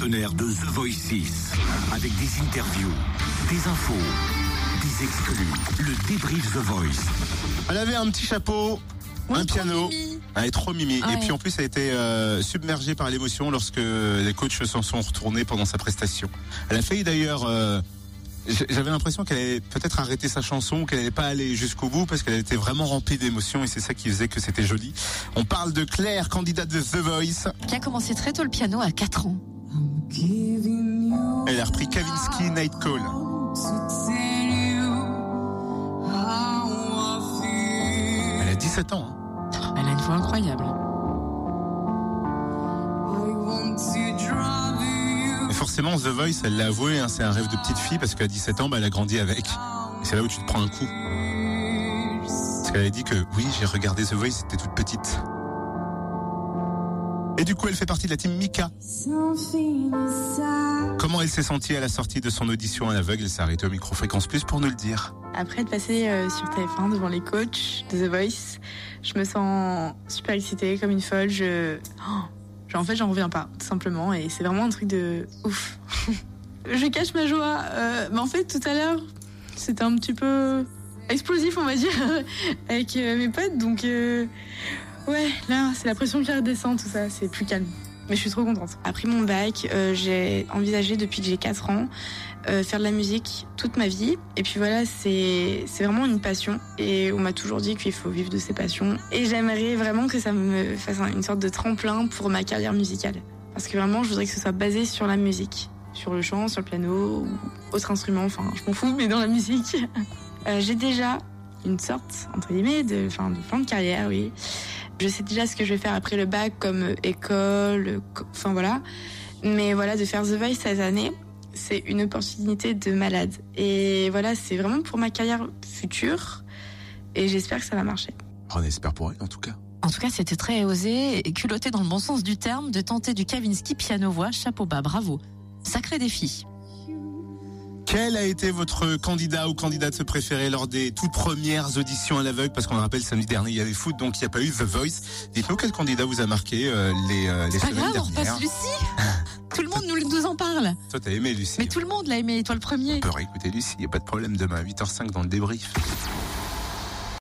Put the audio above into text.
partenaire de The Voice 6. Avec des interviews, des infos, des exclus. Le débrief The Voice. Elle avait un petit chapeau, un piano. Elle est trop mimi. Ah Et ouais. puis en plus, elle a été euh, submergée par l'émotion lorsque les coachs s'en sont retournés pendant sa prestation. Elle a failli d'ailleurs. euh, J'avais l'impression qu'elle allait peut-être arrêter sa chanson, qu'elle n'allait pas aller jusqu'au bout parce qu'elle était vraiment remplie d'émotions et c'est ça qui faisait que c'était joli. On parle de Claire, candidate de The Voice. Qui a commencé très tôt le piano à 4 ans. Elle a repris Kavinsky Night Call. Elle a 17 ans. hein. Elle a une voix incroyable. Et forcément, The Voice, elle l'a avoué, hein, c'est un rêve de petite fille parce qu'à 17 ans, bah, elle a grandi avec. Et c'est là où tu te prends un coup. Parce qu'elle a dit que oui, j'ai regardé The Voice, c'était toute petite. Et du coup, elle fait partie de la team Mika. Comment elle s'est sentie à la sortie de son audition à l'aveugle? Elle s'est arrêtée au micro Fréquence Plus pour nous le dire. Après être passée euh, sur TF1 devant les coachs de The Voice, je me sens super excitée, comme une folle. Je, oh, en fait, j'en reviens pas, tout simplement. Et c'est vraiment un truc de ouf. je cache ma joie. euh, mais en fait, tout à l'heure, c'était un petit peu explosif, on va dire, avec euh, mes potes. Donc, ouais, là, c'est la pression qui redescend, tout ça. C'est plus calme. Mais je suis trop contente. Après mon bac, euh, j'ai envisagé depuis que j'ai 4 ans euh, faire de la musique toute ma vie. Et puis voilà, c'est vraiment une passion. Et on m'a toujours dit qu'il faut vivre de ses passions. Et j'aimerais vraiment que ça me fasse un- une sorte de tremplin pour ma carrière musicale. Parce que vraiment, je voudrais que ce soit basé sur la musique. Sur le chant, sur le piano, ou autre instrument, enfin, je m'en fous, mais dans la musique. Euh, j'ai déjà une sorte, entre guillemets, de, enfin, de plan de carrière, oui. Je sais déjà ce que je vais faire après le bac, comme euh, école, co- enfin voilà. Mais voilà, de faire The Voice cette année, c'est une opportunité de malade. Et voilà, c'est vraiment pour ma carrière future. Et j'espère que ça va marcher. On espère pour elle en tout cas. En tout cas, c'était très osé et culotté dans le bon sens du terme de tenter du Kavinsky piano-voix, chapeau bas, bravo. Sacré défi. Quel a été votre candidat ou candidate préféré lors des toutes premières auditions à l'aveugle? Parce qu'on le rappelle, samedi dernier, il y avait foot, donc il n'y a pas eu The Voice. Dites-nous quel candidat vous a marqué euh, les, euh, les Pas semaines grave, on dernières. repasse Lucie. tout le monde nous, nous en parle. Toi, t'as aimé Lucie Mais tout le monde l'a aimé, toi le premier. On peut réécouter Lucie, il n'y a pas de problème demain à 8h05 dans le débrief.